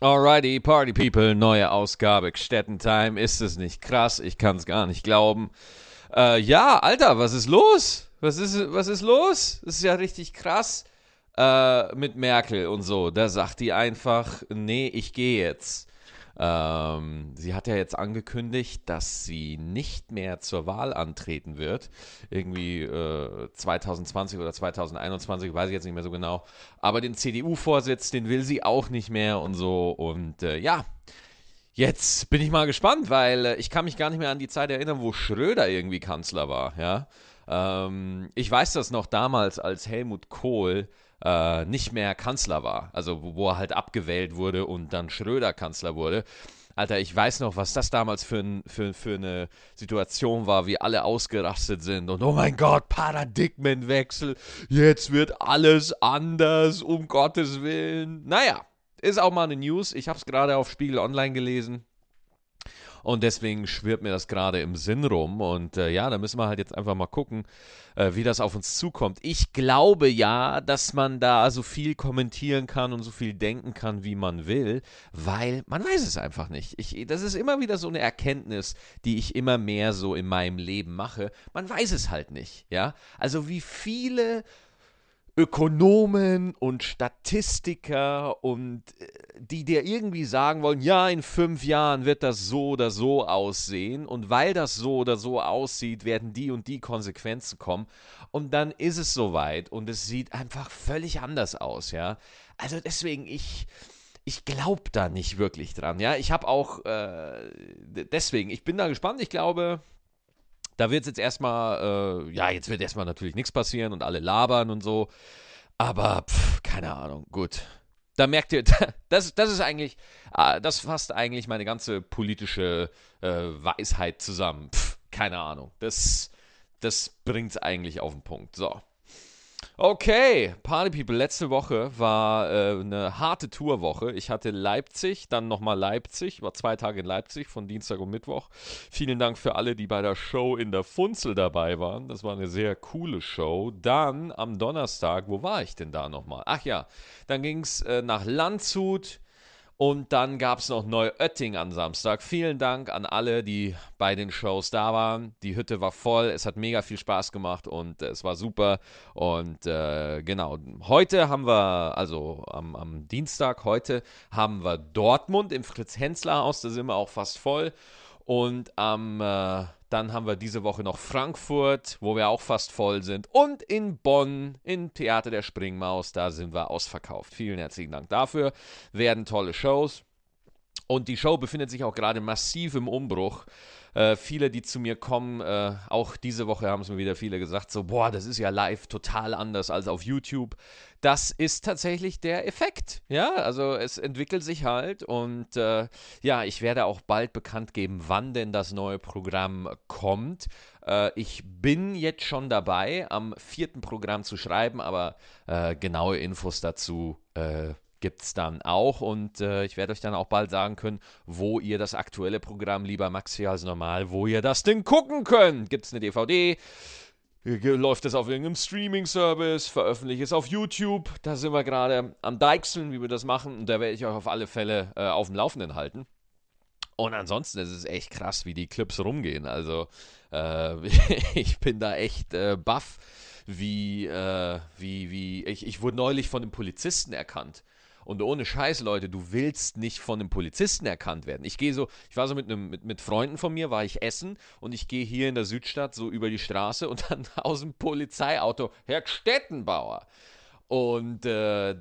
Alrighty, Party People, neue Ausgabe Städtentime. Ist es nicht krass? Ich kann es gar nicht glauben. Äh, ja, Alter, was ist los? Was ist, was ist los? Das ist ja richtig krass äh, mit Merkel und so. Da sagt die einfach, nee, ich gehe jetzt. Ähm, sie hat ja jetzt angekündigt, dass sie nicht mehr zur Wahl antreten wird. Irgendwie äh, 2020 oder 2021, weiß ich jetzt nicht mehr so genau. Aber den CDU-Vorsitz, den will sie auch nicht mehr und so. Und äh, ja, jetzt bin ich mal gespannt, weil äh, ich kann mich gar nicht mehr an die Zeit erinnern, wo Schröder irgendwie Kanzler war. Ja. Ähm, ich weiß das noch damals, als Helmut Kohl äh, nicht mehr Kanzler war. Also wo, er halt abgewählt wurde und dann Schröder Kanzler wurde. Alter, ich weiß noch, was das damals für, ein, für, für eine Situation war, wie alle ausgerastet sind und oh mein Gott, Paradigmenwechsel, jetzt wird alles anders, um Gottes Willen. Naja, ist auch mal eine News. Ich habe es gerade auf Spiegel Online gelesen. Und deswegen schwirrt mir das gerade im Sinn rum. Und äh, ja, da müssen wir halt jetzt einfach mal gucken, äh, wie das auf uns zukommt. Ich glaube ja, dass man da so viel kommentieren kann und so viel denken kann, wie man will, weil man weiß es einfach nicht. Ich, das ist immer wieder so eine Erkenntnis, die ich immer mehr so in meinem Leben mache. Man weiß es halt nicht, ja. Also wie viele Ökonomen und Statistiker und äh, die dir irgendwie sagen wollen, ja, in fünf Jahren wird das so oder so aussehen und weil das so oder so aussieht, werden die und die Konsequenzen kommen und dann ist es soweit und es sieht einfach völlig anders aus, ja. Also deswegen, ich, ich glaube da nicht wirklich dran, ja. Ich habe auch, äh, deswegen, ich bin da gespannt, ich glaube, da wird jetzt erstmal, äh, ja, jetzt wird erstmal natürlich nichts passieren und alle labern und so. Aber, pff, keine Ahnung, gut. Da merkt ihr, das, das ist eigentlich, ah, das fasst eigentlich meine ganze politische äh, Weisheit zusammen. Pff, keine Ahnung. Das, das bringt es eigentlich auf den Punkt. So. Okay, Party People, letzte Woche war äh, eine harte Tourwoche. Ich hatte Leipzig, dann nochmal Leipzig, war zwei Tage in Leipzig von Dienstag und Mittwoch. Vielen Dank für alle, die bei der Show in der Funzel dabei waren. Das war eine sehr coole Show. Dann am Donnerstag, wo war ich denn da nochmal? Ach ja, dann ging es äh, nach Landshut und dann gab es noch Neuötting am Samstag. Vielen Dank an alle, die bei den Shows da waren. Die Hütte war voll, es hat mega viel Spaß gemacht und äh, es war super. Und äh, genau, heute haben wir, also am, am Dienstag, heute haben wir Dortmund im Fritz-Hensler-Haus, da sind wir auch fast voll. Und am äh, dann haben wir diese Woche noch Frankfurt, wo wir auch fast voll sind. Und in Bonn, im Theater der Springmaus, da sind wir ausverkauft. Vielen herzlichen Dank dafür. Werden tolle Shows. Und die Show befindet sich auch gerade massiv im Umbruch. Äh, viele, die zu mir kommen, äh, auch diese Woche haben es mir wieder viele gesagt, so, boah, das ist ja live total anders als auf YouTube. Das ist tatsächlich der Effekt. Ja, also es entwickelt sich halt und äh, ja, ich werde auch bald bekannt geben, wann denn das neue Programm kommt. Äh, ich bin jetzt schon dabei, am vierten Programm zu schreiben, aber äh, genaue Infos dazu äh, gibt es dann auch und äh, ich werde euch dann auch bald sagen können, wo ihr das aktuelle Programm lieber Maxi als normal, wo ihr das Ding gucken könnt. Gibt es eine DVD? Läuft es auf irgendeinem Streaming-Service? Veröffentliche es auf YouTube? Da sind wir gerade am Deichseln, wie wir das machen. Und da werde ich euch auf alle Fälle äh, auf dem Laufenden halten. Und ansonsten ist es echt krass, wie die Clips rumgehen. Also, äh, ich bin da echt äh, baff, wie, äh, wie, wie. Ich, ich wurde neulich von einem Polizisten erkannt. Und ohne Scheiß, Leute, du willst nicht von einem Polizisten erkannt werden. Ich gehe so, ich war so mit, einem, mit, mit Freunden von mir, war ich essen und ich gehe hier in der Südstadt so über die Straße und dann aus dem Polizeiauto, Herr Stettenbauer. Und äh,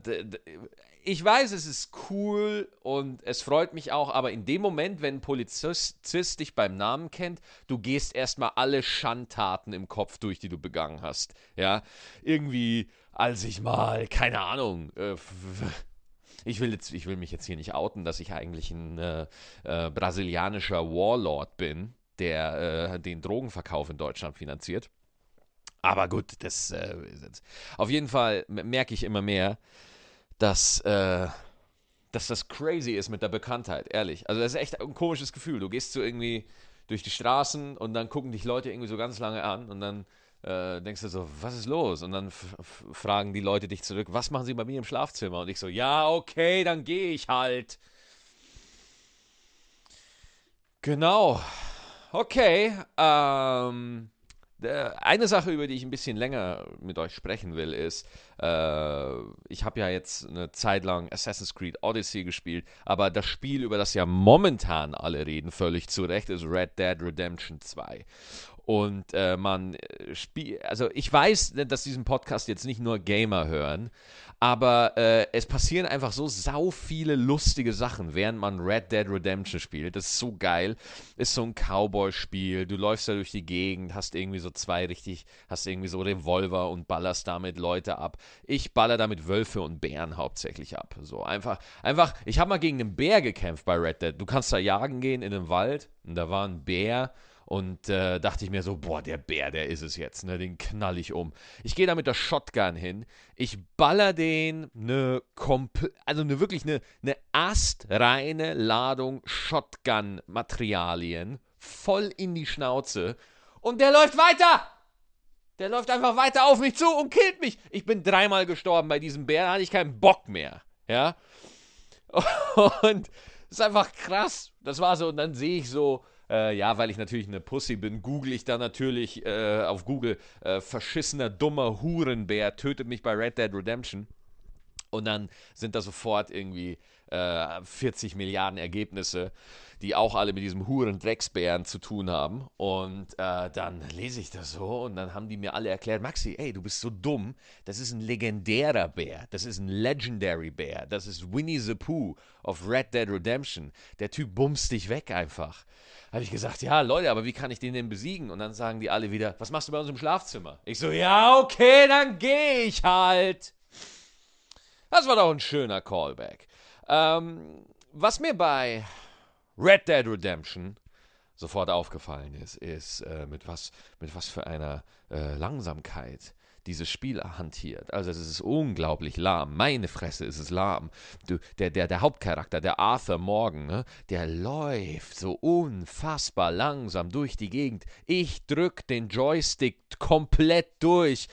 ich weiß, es ist cool und es freut mich auch, aber in dem Moment, wenn ein Polizist dich beim Namen kennt, du gehst erstmal alle Schandtaten im Kopf durch, die du begangen hast. Ja, irgendwie, als ich mal, keine Ahnung, äh, ich will, jetzt, ich will mich jetzt hier nicht outen, dass ich eigentlich ein äh, äh, brasilianischer Warlord bin, der äh, den Drogenverkauf in Deutschland finanziert. Aber gut, das äh, auf jeden Fall merke ich immer mehr, dass, äh, dass das crazy ist mit der Bekanntheit, ehrlich. Also das ist echt ein komisches Gefühl. Du gehst so irgendwie durch die Straßen und dann gucken dich Leute irgendwie so ganz lange an und dann äh, denkst du so, was ist los? Und dann fragen die Leute dich zurück, was machen sie bei mir im Schlafzimmer? Und ich so, ja, okay, dann gehe ich halt. Genau. Okay. Ähm, eine Sache, über die ich ein bisschen länger mit euch sprechen will, ist, äh, ich habe ja jetzt eine Zeit lang Assassin's Creed Odyssey gespielt, aber das Spiel, über das ja momentan alle reden, völlig zu Recht, ist Red Dead Redemption 2. Und äh, man äh, spielt, also ich weiß, dass diesen Podcast jetzt nicht nur Gamer hören, aber äh, es passieren einfach so sau viele lustige Sachen, während man Red Dead Redemption spielt. Das ist so geil. Ist so ein Cowboy-Spiel. Du läufst da durch die Gegend, hast irgendwie so zwei richtig, hast irgendwie so Revolver und ballerst damit Leute ab. Ich baller damit Wölfe und Bären hauptsächlich ab. So einfach, einfach. Ich habe mal gegen einen Bär gekämpft bei Red Dead. Du kannst da jagen gehen in den Wald und da war ein Bär und äh, dachte ich mir so, boah, der Bär, der ist es jetzt, ne? Den knall ich um. Ich gehe da mit der Shotgun hin. Ich baller den eine also eine wirklich eine, eine astreine Ladung Shotgun-Materialien voll in die Schnauze. Und der läuft weiter! Der läuft einfach weiter auf mich zu und killt mich. Ich bin dreimal gestorben bei diesem Bär, da hatte ich keinen Bock mehr. Ja. Und das ist einfach krass. Das war so, und dann sehe ich so, äh, ja, weil ich natürlich eine Pussy bin, google ich da natürlich äh, auf Google äh, verschissener, dummer Hurenbär tötet mich bei Red Dead Redemption. Und dann sind da sofort irgendwie 40 äh, Milliarden Ergebnisse, die auch alle mit diesem Huren Drecksbären zu tun haben. Und äh, dann lese ich das so und dann haben die mir alle erklärt, Maxi, ey, du bist so dumm. Das ist ein legendärer Bär. Das ist ein Legendary Bär. Das ist Winnie the Pooh of Red Dead Redemption. Der Typ bumst dich weg einfach. Habe ich gesagt, ja, Leute, aber wie kann ich den denn besiegen? Und dann sagen die alle wieder, was machst du bei uns im Schlafzimmer? Ich so, ja, okay, dann gehe ich halt. Das war doch ein schöner Callback. Ähm, was mir bei Red Dead Redemption sofort aufgefallen ist, ist, äh, mit, was, mit was für einer äh, Langsamkeit dieses Spiel hantiert. Also es ist unglaublich lahm. Meine Fresse ist es lahm. Du, der, der, der Hauptcharakter, der Arthur Morgan, ne, der läuft so unfassbar langsam durch die Gegend. Ich drück den Joystick komplett durch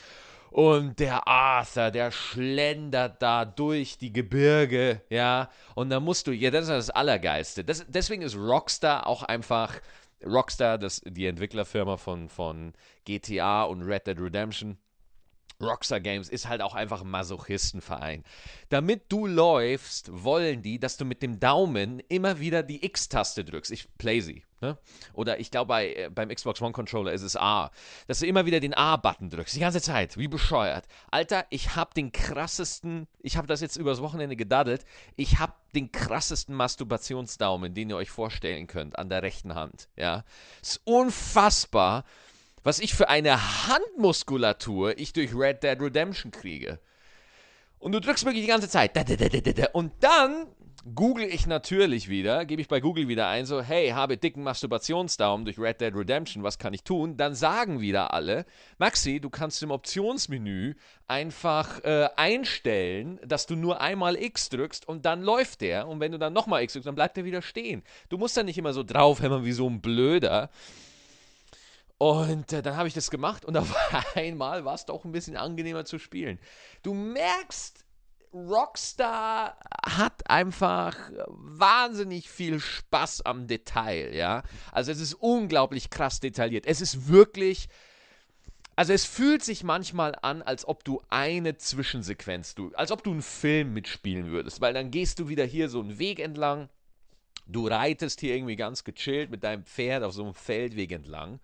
und der Arthur, der schlendert da durch die Gebirge, ja. Und da musst du, ja, das ist das Allergeiste. Das, deswegen ist Rockstar auch einfach, Rockstar, das, die Entwicklerfirma von, von GTA und Red Dead Redemption, Rockstar Games ist halt auch einfach ein Masochistenverein. Damit du läufst, wollen die, dass du mit dem Daumen immer wieder die X-Taste drückst. Ich play sie. Ne? Oder ich glaube, bei, äh, beim Xbox One Controller ist es A. Dass du immer wieder den A-Button drückst. Die ganze Zeit. Wie bescheuert. Alter, ich habe den krassesten, ich habe das jetzt übers Wochenende gedaddelt, ich habe den krassesten Masturbationsdaumen, den ihr euch vorstellen könnt, an der rechten Hand. Ja. Ist unfassbar was ich für eine Handmuskulatur ich durch Red Dead Redemption kriege. Und du drückst wirklich die ganze Zeit. Und dann google ich natürlich wieder, gebe ich bei Google wieder ein, so, hey, habe dicken Masturbationsdaumen durch Red Dead Redemption, was kann ich tun? Dann sagen wieder alle, Maxi, du kannst im Optionsmenü einfach äh, einstellen, dass du nur einmal X drückst und dann läuft der. Und wenn du dann nochmal X drückst, dann bleibt der wieder stehen. Du musst dann nicht immer so draufhämmern wie so ein Blöder. Und äh, dann habe ich das gemacht und auf einmal war es doch ein bisschen angenehmer zu spielen. Du merkst, Rockstar hat einfach wahnsinnig viel Spaß am Detail, ja. Also es ist unglaublich krass detailliert. Es ist wirklich, also es fühlt sich manchmal an, als ob du eine Zwischensequenz, du, als ob du einen Film mitspielen würdest, weil dann gehst du wieder hier so einen Weg entlang, du reitest hier irgendwie ganz gechillt mit deinem Pferd auf so einem Feldweg entlang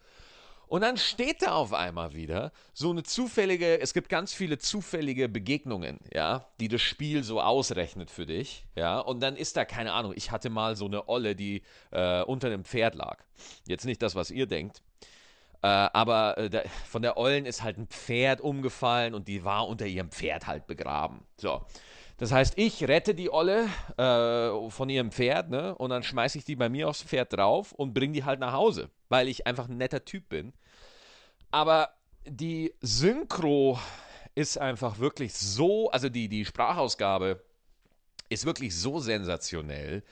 und dann steht da auf einmal wieder so eine zufällige, es gibt ganz viele zufällige Begegnungen, ja, die das Spiel so ausrechnet für dich, ja. Und dann ist da, keine Ahnung, ich hatte mal so eine Olle, die äh, unter einem Pferd lag. Jetzt nicht das, was ihr denkt. Äh, aber äh, der, von der Ollen ist halt ein Pferd umgefallen und die war unter ihrem Pferd halt begraben. So. Das heißt, ich rette die Olle äh, von ihrem Pferd, ne? Und dann schmeiße ich die bei mir aufs Pferd drauf und bringe die halt nach Hause, weil ich einfach ein netter Typ bin. Aber die Synchro ist einfach wirklich so, also die, die Sprachausgabe ist wirklich so sensationell.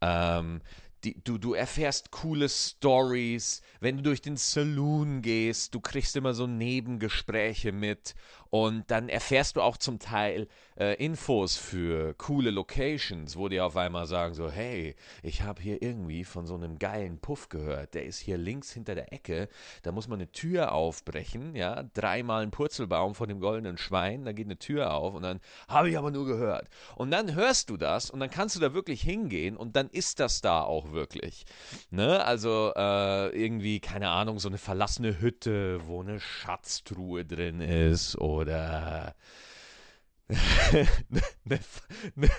Ähm, die, du, du erfährst coole Stories, wenn du durch den Saloon gehst, du kriegst immer so Nebengespräche mit Und dann erfährst du auch zum Teil äh, Infos für coole Locations, wo die auf einmal sagen so, hey, ich habe hier irgendwie von so einem geilen Puff gehört, der ist hier links hinter der Ecke, da muss man eine Tür aufbrechen, ja, dreimal ein Purzelbaum von dem goldenen Schwein, da geht eine Tür auf und dann habe ich aber nur gehört. Und dann hörst du das und dann kannst du da wirklich hingehen und dann ist das da auch wirklich. Ne? Also äh, irgendwie, keine Ahnung, so eine verlassene Hütte, wo eine Schatztruhe drin ist oder oder eine, eine,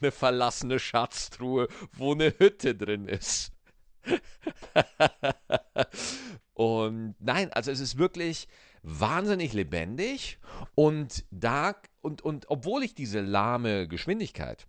eine verlassene Schatztruhe, wo eine Hütte drin ist. und nein, also es ist wirklich wahnsinnig lebendig und da und, und obwohl ich diese lahme Geschwindigkeit,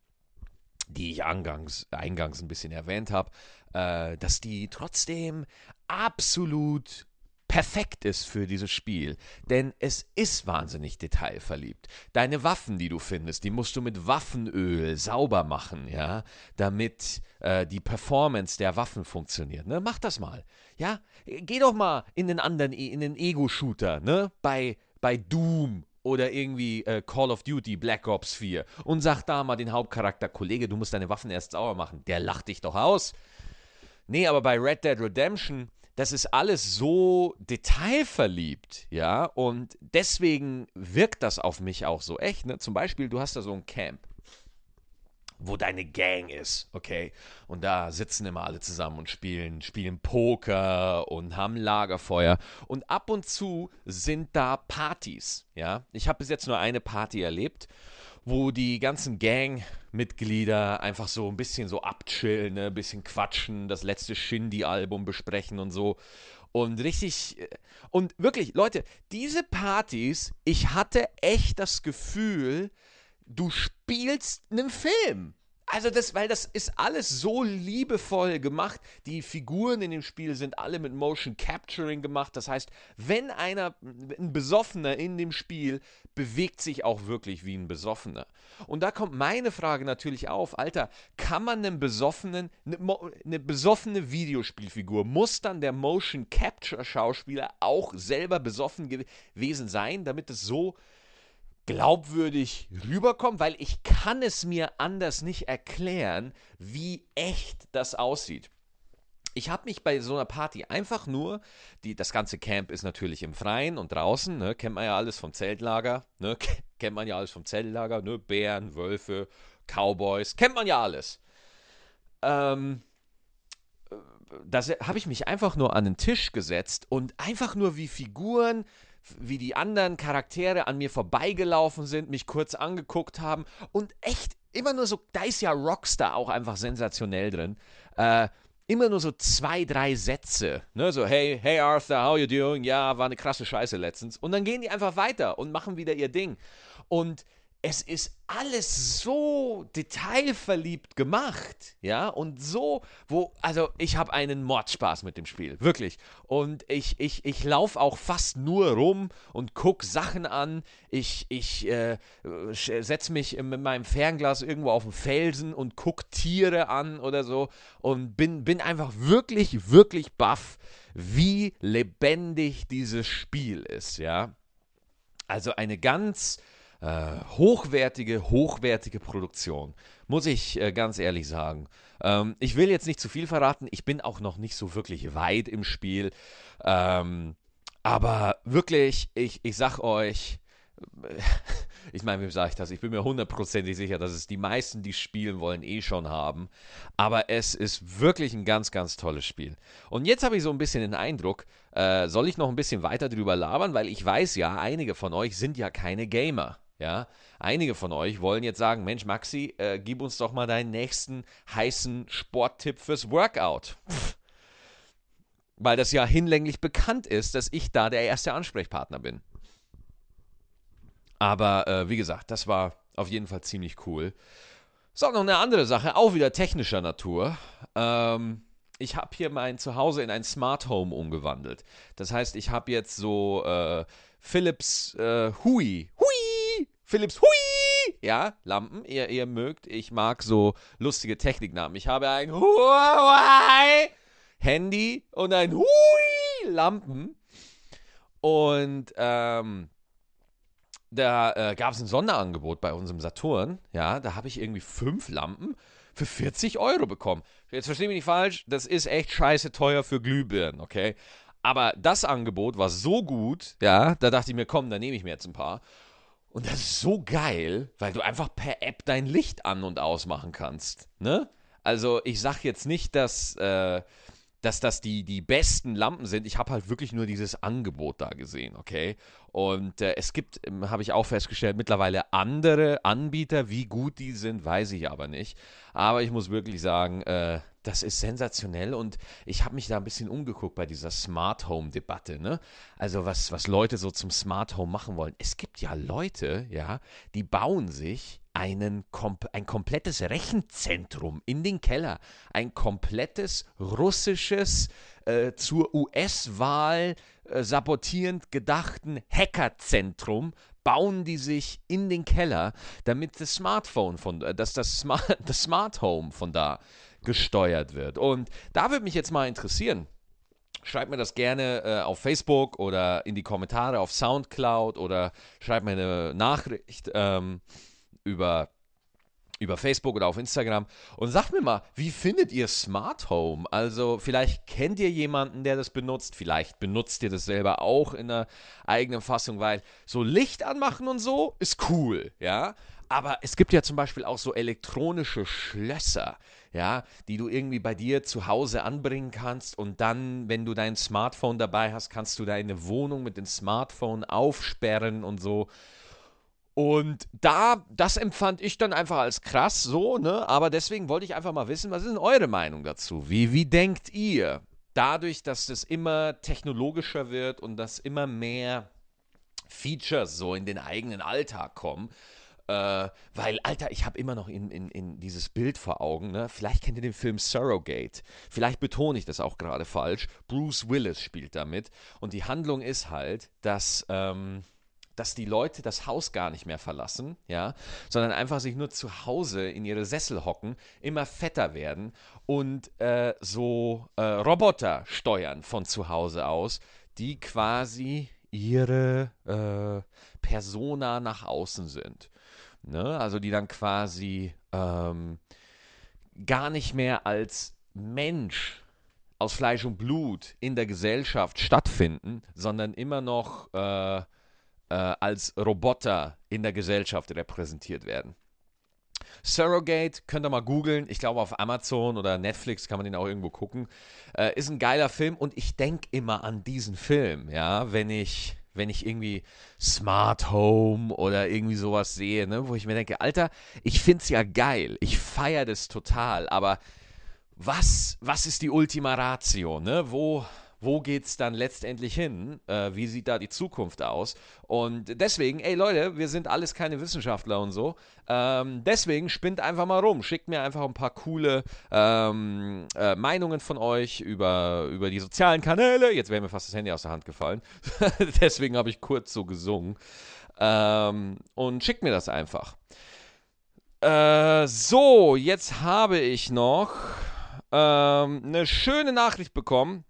die ich eingangs, eingangs ein bisschen erwähnt habe, äh, dass die trotzdem absolut perfekt ist für dieses Spiel, denn es ist wahnsinnig detailverliebt. Deine Waffen, die du findest, die musst du mit Waffenöl sauber machen, ja, damit äh, die Performance der Waffen funktioniert. Ne? Mach das mal, ja. Geh doch mal in den anderen, in den Ego-Shooter, ne, bei bei Doom oder irgendwie äh, Call of Duty Black Ops 4 und sag da mal den Hauptcharakter, Kollege, du musst deine Waffen erst sauber machen. Der lacht dich doch aus. Nee, aber bei Red Dead Redemption das ist alles so detailverliebt, ja, und deswegen wirkt das auf mich auch so echt. Ne? Zum Beispiel, du hast da so ein Camp, wo deine Gang ist, okay, und da sitzen immer alle zusammen und spielen, spielen Poker und haben Lagerfeuer und ab und zu sind da Partys, ja. Ich habe bis jetzt nur eine Party erlebt wo die ganzen Gang-Mitglieder einfach so ein bisschen so abchillen, ne? ein bisschen quatschen, das letzte Shindy-Album besprechen und so. Und richtig, äh, und wirklich, Leute, diese Partys, ich hatte echt das Gefühl, du spielst einen Film. Also das, weil das ist alles so liebevoll gemacht. Die Figuren in dem Spiel sind alle mit Motion Capturing gemacht. Das heißt, wenn einer, ein Besoffener in dem Spiel bewegt sich auch wirklich wie ein Besoffener. Und da kommt meine Frage natürlich auf, Alter, kann man einem Besoffenen, eine, eine besoffene Videospielfigur, muss dann der Motion Capture Schauspieler auch selber besoffen gewesen sein, damit es so glaubwürdig rüberkommt, weil ich kann es mir anders nicht erklären, wie echt das aussieht. Ich habe mich bei so einer Party einfach nur, die, das ganze Camp ist natürlich im Freien und draußen, ne, kennt man ja alles vom Zeltlager, ne, kennt man ja alles vom Zeltlager, ne, Bären, Wölfe, Cowboys, kennt man ja alles. Ähm, da habe ich mich einfach nur an den Tisch gesetzt und einfach nur wie Figuren wie die anderen Charaktere an mir vorbeigelaufen sind, mich kurz angeguckt haben und echt immer nur so, da ist ja Rockstar auch einfach sensationell drin. Äh, immer nur so zwei, drei Sätze. Ne? So, hey, hey Arthur, how you doing? Ja, war eine krasse Scheiße letztens. Und dann gehen die einfach weiter und machen wieder ihr Ding. Und es ist alles so detailverliebt gemacht, ja, und so, wo, also ich habe einen Mordspaß mit dem Spiel, wirklich. Und ich, ich, ich laufe auch fast nur rum und gucke Sachen an. Ich, ich äh, setze mich mit meinem Fernglas irgendwo auf den Felsen und gucke Tiere an oder so und bin, bin einfach wirklich, wirklich baff, wie lebendig dieses Spiel ist, ja. Also eine ganz äh, hochwertige, hochwertige Produktion. Muss ich äh, ganz ehrlich sagen. Ähm, ich will jetzt nicht zu viel verraten. Ich bin auch noch nicht so wirklich weit im Spiel. Ähm, aber wirklich, ich, ich sag euch, ich meine, wie sage ich das? Ich bin mir hundertprozentig sicher, dass es die meisten, die spielen wollen, eh schon haben. Aber es ist wirklich ein ganz, ganz tolles Spiel. Und jetzt habe ich so ein bisschen den Eindruck, äh, soll ich noch ein bisschen weiter drüber labern, weil ich weiß ja, einige von euch sind ja keine Gamer. Ja, einige von euch wollen jetzt sagen, Mensch, Maxi, äh, gib uns doch mal deinen nächsten heißen Sporttipp fürs Workout. Weil das ja hinlänglich bekannt ist, dass ich da der erste Ansprechpartner bin. Aber äh, wie gesagt, das war auf jeden Fall ziemlich cool. So, noch eine andere Sache, auch wieder technischer Natur. Ähm, ich habe hier mein Zuhause in ein Smart Home umgewandelt. Das heißt, ich habe jetzt so äh, Philips äh, Hui. Hui! Philips Hui! Ja, Lampen, ihr, ihr mögt. Ich mag so lustige Techniknamen. Ich habe ein Huawei Handy und ein Hui Lampen. Und ähm, da äh, gab es ein Sonderangebot bei unserem Saturn. Ja, da habe ich irgendwie fünf Lampen für 40 Euro bekommen. Jetzt verstehe mich nicht falsch, das ist echt scheiße teuer für Glühbirnen, okay? Aber das Angebot war so gut, ja, da dachte ich mir, komm, da nehme ich mir jetzt ein paar. Und das ist so geil, weil du einfach per App dein Licht an- und ausmachen kannst, ne? Also ich sag jetzt nicht, dass, äh, dass das die, die besten Lampen sind. Ich habe halt wirklich nur dieses Angebot da gesehen, okay? Und äh, es gibt, ähm, habe ich auch festgestellt, mittlerweile andere Anbieter. Wie gut die sind, weiß ich aber nicht. Aber ich muss wirklich sagen, äh, das ist sensationell und ich habe mich da ein bisschen umgeguckt bei dieser Smart Home Debatte, ne? Also was, was Leute so zum Smart Home machen wollen. Es gibt ja Leute, ja, die bauen sich einen, ein komplettes Rechenzentrum in den Keller, ein komplettes russisches äh, zur US-Wahl äh, sabotierend gedachten Hackerzentrum bauen die sich in den Keller, damit das Smartphone von, äh, dass das Smart, das Smart Home von da gesteuert wird. Und da würde mich jetzt mal interessieren. Schreibt mir das gerne äh, auf Facebook oder in die Kommentare auf Soundcloud oder schreibt mir eine Nachricht ähm, über über Facebook oder auf Instagram und sagt mir mal, wie findet ihr Smart Home? Also vielleicht kennt ihr jemanden, der das benutzt, vielleicht benutzt ihr das selber auch in einer eigenen Fassung, weil so Licht anmachen und so ist cool, ja. Aber es gibt ja zum Beispiel auch so elektronische Schlösser, ja, die du irgendwie bei dir zu Hause anbringen kannst und dann, wenn du dein Smartphone dabei hast, kannst du deine Wohnung mit dem Smartphone aufsperren und so. Und da, das empfand ich dann einfach als krass so, ne? Aber deswegen wollte ich einfach mal wissen, was ist denn eure Meinung dazu? Wie, wie denkt ihr? Dadurch, dass das immer technologischer wird und dass immer mehr Features so in den eigenen Alltag kommen, äh, weil, Alter, ich habe immer noch in, in, in dieses Bild vor Augen. Ne? Vielleicht kennt ihr den Film Surrogate. Vielleicht betone ich das auch gerade falsch. Bruce Willis spielt damit. Und die Handlung ist halt, dass. Ähm, dass die Leute das Haus gar nicht mehr verlassen, ja, sondern einfach sich nur zu Hause in ihre Sessel hocken, immer fetter werden und äh, so äh, Roboter steuern von zu Hause aus, die quasi ihre äh, Persona nach außen sind. Ne? Also die dann quasi ähm, gar nicht mehr als Mensch aus Fleisch und Blut in der Gesellschaft stattfinden, sondern immer noch äh, äh, als Roboter in der Gesellschaft repräsentiert werden. Surrogate könnt ihr mal googeln. Ich glaube, auf Amazon oder Netflix kann man den auch irgendwo gucken. Äh, ist ein geiler Film und ich denke immer an diesen Film, ja, wenn ich, wenn ich irgendwie Smart Home oder irgendwie sowas sehe, ne, wo ich mir denke, Alter, ich finde es ja geil. Ich feiere das total, aber was, was ist die Ultima Ratio, ne? Wo, wo geht es dann letztendlich hin? Äh, wie sieht da die Zukunft aus? Und deswegen, ey Leute, wir sind alles keine Wissenschaftler und so. Ähm, deswegen spinnt einfach mal rum. Schickt mir einfach ein paar coole ähm, äh, Meinungen von euch über, über die sozialen Kanäle. Jetzt wäre mir fast das Handy aus der Hand gefallen. deswegen habe ich kurz so gesungen. Ähm, und schickt mir das einfach. Äh, so, jetzt habe ich noch ähm, eine schöne Nachricht bekommen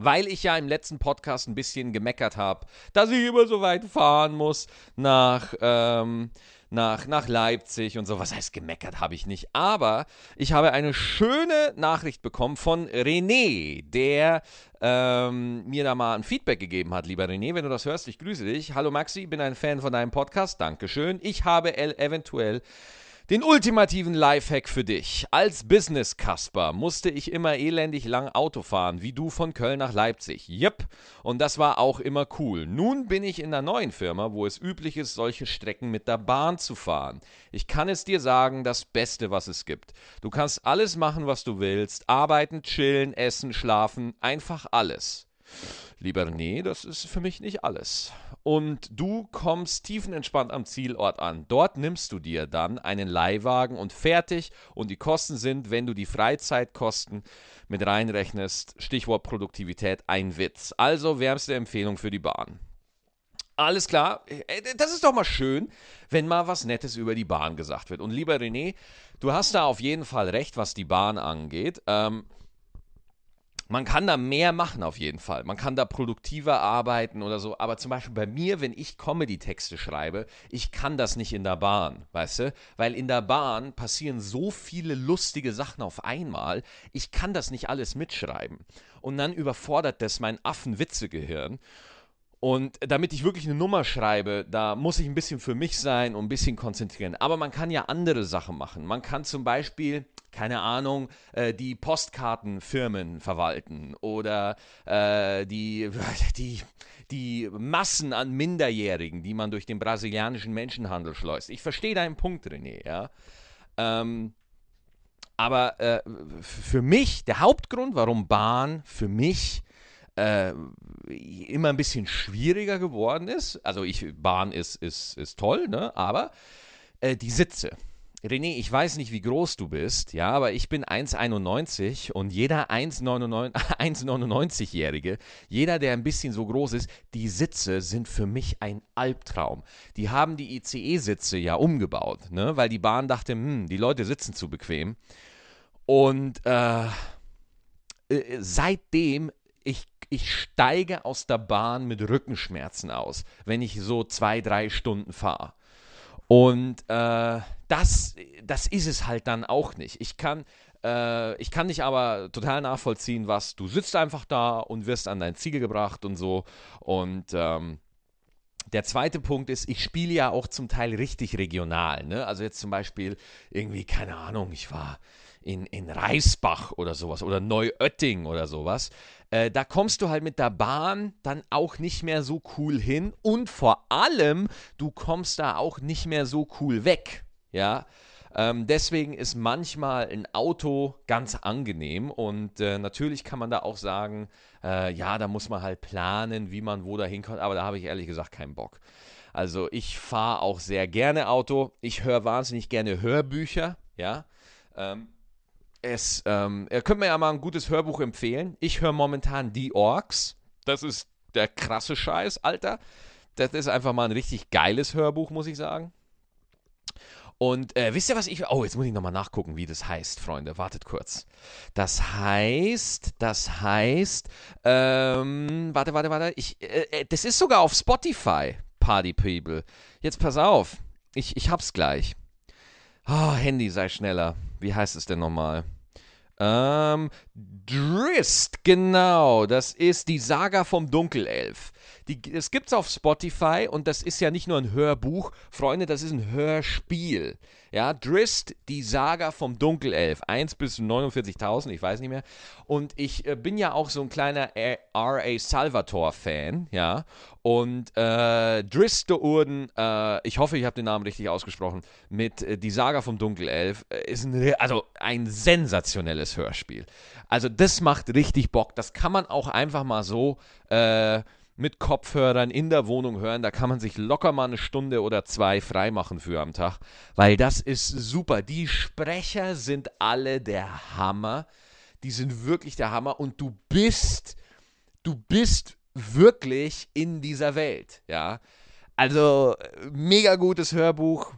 weil ich ja im letzten Podcast ein bisschen gemeckert habe, dass ich immer so weit fahren muss nach, ähm, nach, nach Leipzig und so. Was heißt gemeckert habe ich nicht. Aber ich habe eine schöne Nachricht bekommen von René, der ähm, mir da mal ein Feedback gegeben hat. Lieber René, wenn du das hörst, ich grüße dich. Hallo Maxi, bin ein Fan von deinem Podcast. Dankeschön. Ich habe eventuell den ultimativen Lifehack für dich. Als Business-Kasper musste ich immer elendig lang Auto fahren, wie du von Köln nach Leipzig. Jep, und das war auch immer cool. Nun bin ich in einer neuen Firma, wo es üblich ist, solche Strecken mit der Bahn zu fahren. Ich kann es dir sagen, das Beste, was es gibt. Du kannst alles machen, was du willst. Arbeiten, chillen, essen, schlafen, einfach alles. Lieber René, das ist für mich nicht alles. Und du kommst tiefenentspannt am Zielort an. Dort nimmst du dir dann einen Leihwagen und fertig. Und die Kosten sind, wenn du die Freizeitkosten mit reinrechnest, Stichwort Produktivität, ein Witz. Also wärmste Empfehlung für die Bahn. Alles klar. Äh, das ist doch mal schön, wenn mal was Nettes über die Bahn gesagt wird. Und lieber René, du hast da auf jeden Fall recht, was die Bahn angeht. Ähm, man kann da mehr machen auf jeden Fall. Man kann da produktiver arbeiten oder so. Aber zum Beispiel bei mir, wenn ich Comedy-Texte schreibe, ich kann das nicht in der Bahn, weißt du? Weil in der Bahn passieren so viele lustige Sachen auf einmal. Ich kann das nicht alles mitschreiben. Und dann überfordert das mein Affenwitzegehirn. Und damit ich wirklich eine Nummer schreibe, da muss ich ein bisschen für mich sein und ein bisschen konzentrieren. Aber man kann ja andere Sachen machen. Man kann zum Beispiel, keine Ahnung, äh, die Postkartenfirmen verwalten oder äh, die, die, die Massen an Minderjährigen, die man durch den brasilianischen Menschenhandel schleust. Ich verstehe deinen Punkt, René, ja. Ähm, aber äh, für mich, der Hauptgrund, warum Bahn für mich äh, immer ein bisschen schwieriger geworden ist. Also ich, Bahn ist, ist, ist toll, ne? aber äh, die Sitze. René, ich weiß nicht, wie groß du bist, ja, aber ich bin 1,91 und jeder 1,99-Jährige, jeder, der ein bisschen so groß ist, die Sitze sind für mich ein Albtraum. Die haben die ICE-Sitze ja umgebaut, ne, weil die Bahn dachte, hm, die Leute sitzen zu bequem. Und äh, äh seitdem ich, ich steige aus der Bahn mit Rückenschmerzen aus, wenn ich so zwei, drei Stunden fahre. Und äh, das, das ist es halt dann auch nicht. Ich kann, äh, ich kann dich aber total nachvollziehen, was du sitzt einfach da und wirst an dein Ziel gebracht und so. Und ähm, der zweite Punkt ist, ich spiele ja auch zum Teil richtig regional. Ne? Also jetzt zum Beispiel irgendwie, keine Ahnung, ich war in, in Reisbach oder sowas oder Neuötting oder sowas. Äh, da kommst du halt mit der Bahn dann auch nicht mehr so cool hin und vor allem, du kommst da auch nicht mehr so cool weg. Ja, ähm, deswegen ist manchmal ein Auto ganz angenehm und äh, natürlich kann man da auch sagen, äh, ja, da muss man halt planen, wie man wo da hinkommt, aber da habe ich ehrlich gesagt keinen Bock. Also ich fahre auch sehr gerne Auto, ich höre wahnsinnig gerne Hörbücher, ja. Ähm, es, ähm, ihr könnt mir ja mal ein gutes Hörbuch empfehlen. Ich höre momentan Die Orks. Das ist der krasse Scheiß, Alter. Das ist einfach mal ein richtig geiles Hörbuch, muss ich sagen. Und äh, wisst ihr, was ich. Oh, jetzt muss ich nochmal nachgucken, wie das heißt, Freunde. Wartet kurz. Das heißt, das heißt. Ähm, warte, warte, warte. Ich, äh, äh das ist sogar auf Spotify, Party People. Jetzt pass auf. Ich, ich hab's gleich. Oh, Handy, sei schneller. Wie heißt es denn nochmal? Ähm, Drist, genau. Das ist die Saga vom Dunkelelf. Die, das gibt's auf Spotify und das ist ja nicht nur ein Hörbuch, Freunde, das ist ein Hörspiel. Ja, Drist, die Saga vom Dunkelelf. 1 bis 49.000, ich weiß nicht mehr. Und ich äh, bin ja auch so ein kleiner R.A. Salvatore-Fan, ja. Und äh, Drist de Urden, äh, ich hoffe, ich habe den Namen richtig ausgesprochen, mit äh, Die Saga vom Dunkelelf, äh, ist ein, also ein sensationelles Hörspiel. Also das macht richtig Bock. Das kann man auch einfach mal so äh, mit Kopfhörern in der Wohnung hören. Da kann man sich locker mal eine Stunde oder zwei freimachen für am Tag, weil das ist super. Die Sprecher sind alle der Hammer. Die sind wirklich der Hammer und du bist, du bist wirklich in dieser Welt, ja. Also mega gutes Hörbuch,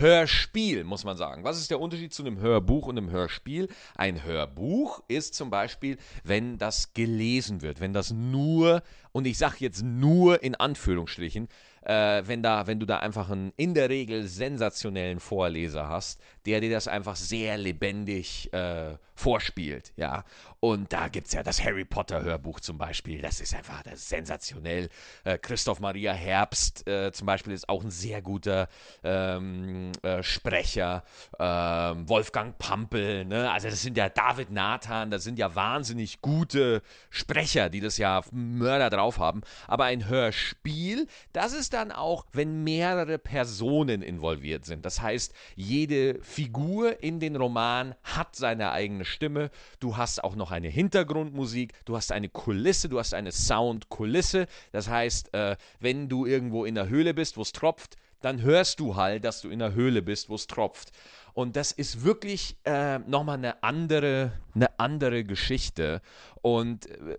Hörspiel, muss man sagen. Was ist der Unterschied zu einem Hörbuch und einem Hörspiel? Ein Hörbuch ist zum Beispiel, wenn das gelesen wird, wenn das nur, und ich sage jetzt nur in Anführungsstrichen, äh, wenn, da, wenn du da einfach einen in der Regel sensationellen Vorleser hast, der dir das einfach sehr lebendig äh, vorspielt, ja. Und da gibt es ja das Harry Potter Hörbuch zum Beispiel, das ist einfach das ist sensationell. Äh, Christoph Maria Herbst äh, zum Beispiel ist auch ein sehr guter ähm, äh, Sprecher. Ähm, Wolfgang Pampel, ne? also das sind ja David Nathan, das sind ja wahnsinnig gute Sprecher, die das ja Mörder drauf haben. Aber ein Hörspiel, das ist dann auch, wenn mehrere Personen involviert sind. Das heißt, jede Figur in den Roman hat seine eigene Stimme. Du hast auch noch eine Hintergrundmusik, du hast eine Kulisse, du hast eine Soundkulisse. Das heißt, äh, wenn du irgendwo in der Höhle bist, wo es tropft, dann hörst du halt, dass du in der Höhle bist, wo es tropft. Und das ist wirklich äh, nochmal eine andere, eine andere Geschichte. Und äh,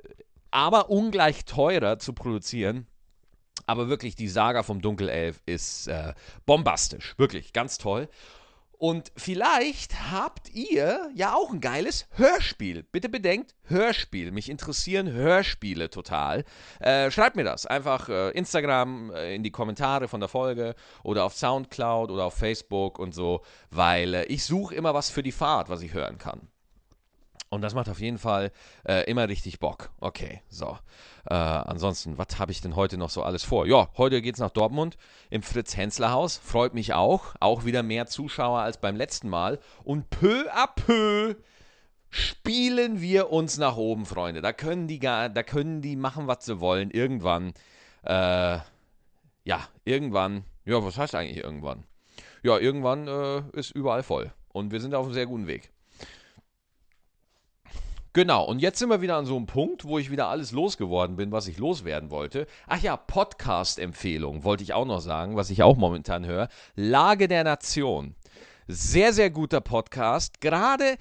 aber ungleich teurer zu produzieren. Aber wirklich, die Saga vom Dunkelelf ist äh, bombastisch. Wirklich, ganz toll. Und vielleicht habt ihr ja auch ein geiles Hörspiel. Bitte bedenkt, Hörspiel. Mich interessieren Hörspiele total. Äh, schreibt mir das. Einfach äh, Instagram äh, in die Kommentare von der Folge oder auf Soundcloud oder auf Facebook und so, weil äh, ich suche immer was für die Fahrt, was ich hören kann. Und das macht auf jeden Fall äh, immer richtig Bock. Okay, so. Äh, ansonsten, was habe ich denn heute noch so alles vor? Ja, heute geht es nach Dortmund im Fritz-Hensler-Haus. Freut mich auch. Auch wieder mehr Zuschauer als beim letzten Mal. Und peu à peu spielen wir uns nach oben, Freunde. Da können die, da können die machen, was sie wollen. Irgendwann, äh, ja, irgendwann, ja, was heißt eigentlich irgendwann? Ja, irgendwann äh, ist überall voll. Und wir sind auf einem sehr guten Weg. Genau, und jetzt sind wir wieder an so einem Punkt, wo ich wieder alles losgeworden bin, was ich loswerden wollte. Ach ja, Podcast-Empfehlung wollte ich auch noch sagen, was ich auch momentan höre. Lage der Nation. Sehr, sehr guter Podcast. Gerade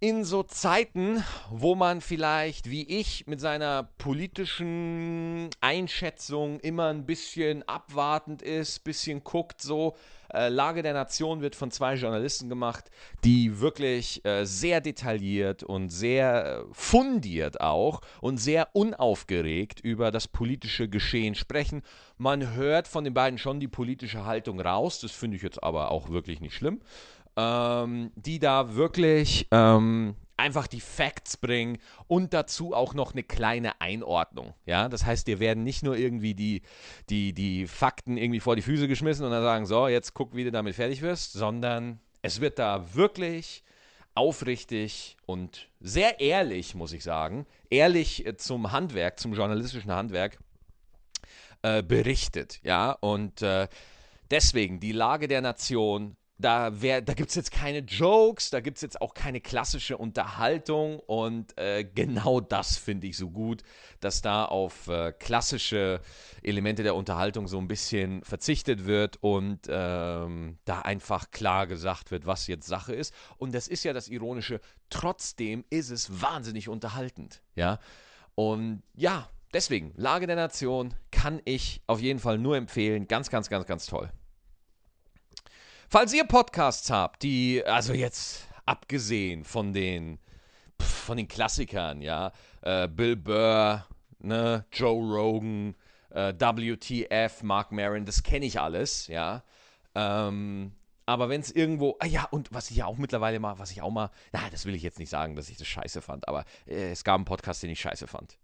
in so Zeiten, wo man vielleicht wie ich mit seiner politischen Einschätzung immer ein bisschen abwartend ist, bisschen guckt so, äh, Lage der Nation wird von zwei Journalisten gemacht, die wirklich äh, sehr detailliert und sehr äh, fundiert auch und sehr unaufgeregt über das politische Geschehen sprechen. Man hört von den beiden schon die politische Haltung raus, das finde ich jetzt aber auch wirklich nicht schlimm. Ähm, die da wirklich ähm, einfach die Facts bringen und dazu auch noch eine kleine Einordnung. Ja, das heißt, dir werden nicht nur irgendwie die, die, die Fakten irgendwie vor die Füße geschmissen und dann sagen, so, jetzt guck, wie du damit fertig wirst, sondern es wird da wirklich aufrichtig und sehr ehrlich, muss ich sagen, ehrlich äh, zum Handwerk, zum journalistischen Handwerk äh, berichtet. Ja, und äh, deswegen die Lage der Nation da, da gibt es jetzt keine Jokes, da gibt es jetzt auch keine klassische Unterhaltung und äh, genau das finde ich so gut, dass da auf äh, klassische Elemente der Unterhaltung so ein bisschen verzichtet wird und ähm, da einfach klar gesagt wird, was jetzt Sache ist. Und das ist ja das Ironische, trotzdem ist es wahnsinnig unterhaltend, ja. Und ja, deswegen, Lage der Nation kann ich auf jeden Fall nur empfehlen. Ganz, ganz, ganz, ganz toll. Falls ihr Podcasts habt, die, also jetzt abgesehen von den, von den Klassikern, ja, äh, Bill Burr, ne, Joe Rogan, äh, WTF, Mark Maron, das kenne ich alles, ja. Ähm, aber wenn es irgendwo, ah ja, und was ich ja auch mittlerweile mal, was ich auch mal, na, das will ich jetzt nicht sagen, dass ich das scheiße fand, aber äh, es gab einen Podcast, den ich scheiße fand.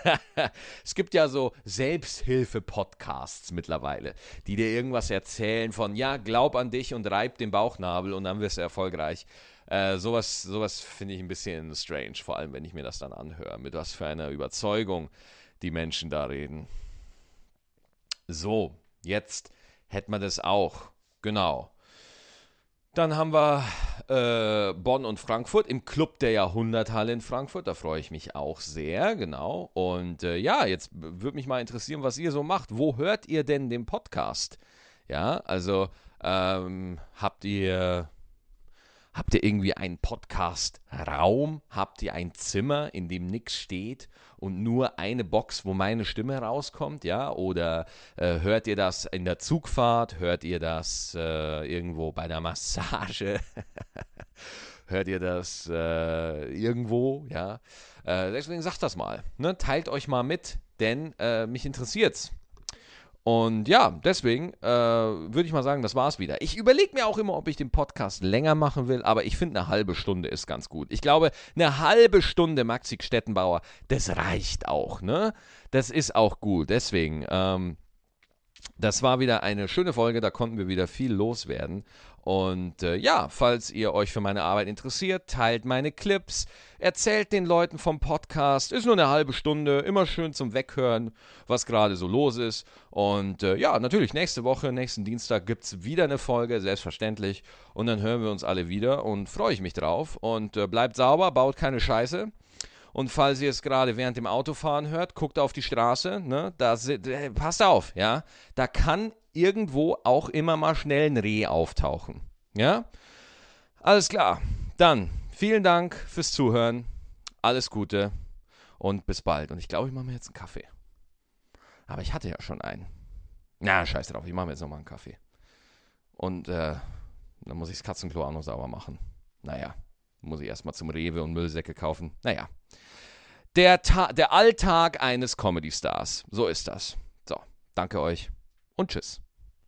es gibt ja so Selbsthilfe-Podcasts mittlerweile, die dir irgendwas erzählen von, ja, glaub an dich und reib den Bauchnabel und dann wirst du erfolgreich. Äh, sowas sowas finde ich ein bisschen strange, vor allem wenn ich mir das dann anhöre, mit was für einer Überzeugung die Menschen da reden. So, jetzt hätten wir das auch. Genau. Dann haben wir äh, Bonn und Frankfurt im Club der Jahrhunderthalle in Frankfurt. Da freue ich mich auch sehr, genau. Und äh, ja, jetzt würde mich mal interessieren, was ihr so macht. Wo hört ihr denn den Podcast? Ja, also ähm, habt ihr Habt ihr irgendwie einen Podcast-Raum? Habt ihr ein Zimmer, in dem nichts steht und nur eine Box, wo meine Stimme rauskommt? Ja? Oder äh, hört ihr das in der Zugfahrt? Hört ihr das äh, irgendwo bei der Massage? hört ihr das äh, irgendwo? Ja? Äh, deswegen sagt das mal. Ne? Teilt euch mal mit, denn äh, mich interessiert's. Und ja, deswegen äh, würde ich mal sagen, das war's wieder. Ich überlege mir auch immer, ob ich den Podcast länger machen will, aber ich finde, eine halbe Stunde ist ganz gut. Ich glaube, eine halbe Stunde Maxi Stettenbauer, das reicht auch, ne? Das ist auch gut. Deswegen, ähm, das war wieder eine schöne Folge, da konnten wir wieder viel loswerden. Und äh, ja, falls ihr euch für meine Arbeit interessiert, teilt meine Clips, erzählt den Leuten vom Podcast. Ist nur eine halbe Stunde, immer schön zum Weghören, was gerade so los ist. Und äh, ja, natürlich, nächste Woche, nächsten Dienstag gibt es wieder eine Folge, selbstverständlich. Und dann hören wir uns alle wieder und freue ich mich drauf. Und äh, bleibt sauber, baut keine Scheiße. Und falls ihr es gerade während dem Autofahren hört, guckt auf die Straße, ne? Da passt auf, ja. Da kann irgendwo auch immer mal schnell ein Reh auftauchen. Ja? Alles klar. Dann vielen Dank fürs Zuhören. Alles Gute und bis bald. Und ich glaube, ich mache mir jetzt einen Kaffee. Aber ich hatte ja schon einen. Na, scheiß drauf, ich mache mir jetzt nochmal einen Kaffee. Und äh, Dann muss ich das Katzenklo auch noch sauber machen. Naja, muss ich erstmal zum Rewe und Müllsäcke kaufen. Naja. Der, Ta der Alltag eines Comedy-Stars. So ist das. So, danke euch und tschüss.